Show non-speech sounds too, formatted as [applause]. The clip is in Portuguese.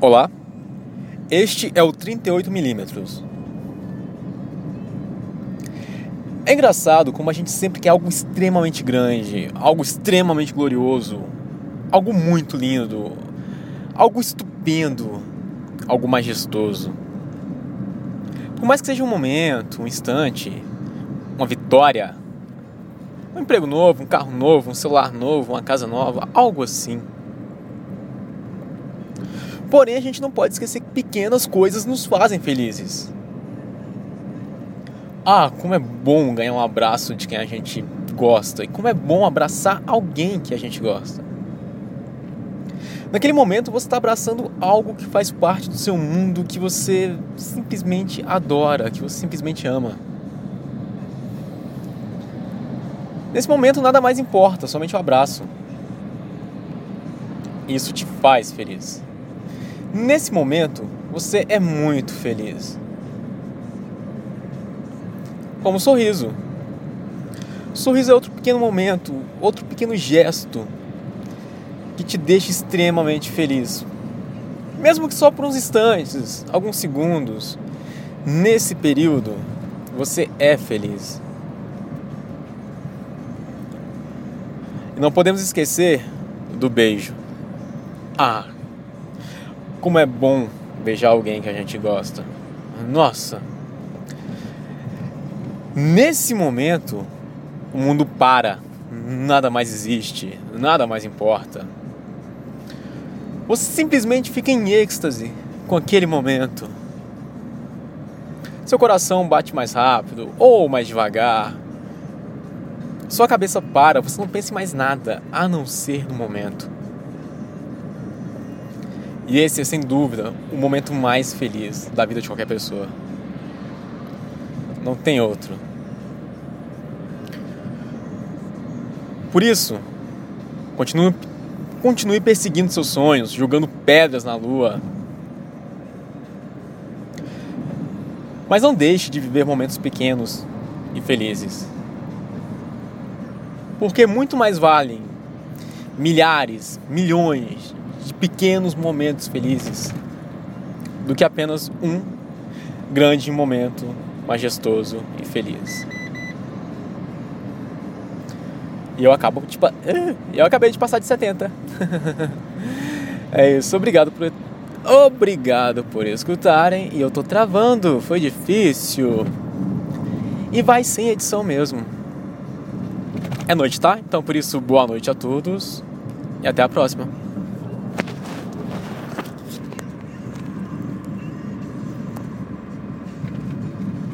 Olá, este é o 38mm. É engraçado como a gente sempre quer algo extremamente grande, algo extremamente glorioso, algo muito lindo, algo estupendo, algo majestoso. Por mais que seja um momento, um instante, uma vitória, um emprego novo, um carro novo, um celular novo, uma casa nova, algo assim. Porém, a gente não pode esquecer que pequenas coisas nos fazem felizes. Ah, como é bom ganhar um abraço de quem a gente gosta. E como é bom abraçar alguém que a gente gosta. Naquele momento você está abraçando algo que faz parte do seu mundo, que você simplesmente adora, que você simplesmente ama. Nesse momento nada mais importa, somente o abraço. Isso te faz feliz. Nesse momento, você é muito feliz. Como um sorriso. O sorriso é outro pequeno momento, outro pequeno gesto que te deixa extremamente feliz. Mesmo que só por uns instantes, alguns segundos. Nesse período, você é feliz. E não podemos esquecer do beijo. Ah, como é bom beijar alguém que a gente gosta. Nossa! Nesse momento, o mundo para. Nada mais existe, nada mais importa. Você simplesmente fica em êxtase com aquele momento. Seu coração bate mais rápido ou mais devagar. Sua cabeça para, você não pensa em mais nada a não ser no momento. E esse é, sem dúvida, o momento mais feliz da vida de qualquer pessoa. Não tem outro. Por isso, continue, continue perseguindo seus sonhos, jogando pedras na lua. Mas não deixe de viver momentos pequenos e felizes. Porque muito mais valem milhares, milhões de pequenos momentos felizes do que apenas um grande momento majestoso e feliz. E eu acabo, tipo, [laughs] eu acabei de passar de 70. [laughs] é isso, obrigado por obrigado por escutarem e eu tô travando, foi difícil. E vai sem edição mesmo. É noite, tá? Então por isso, boa noite a todos e até a próxima.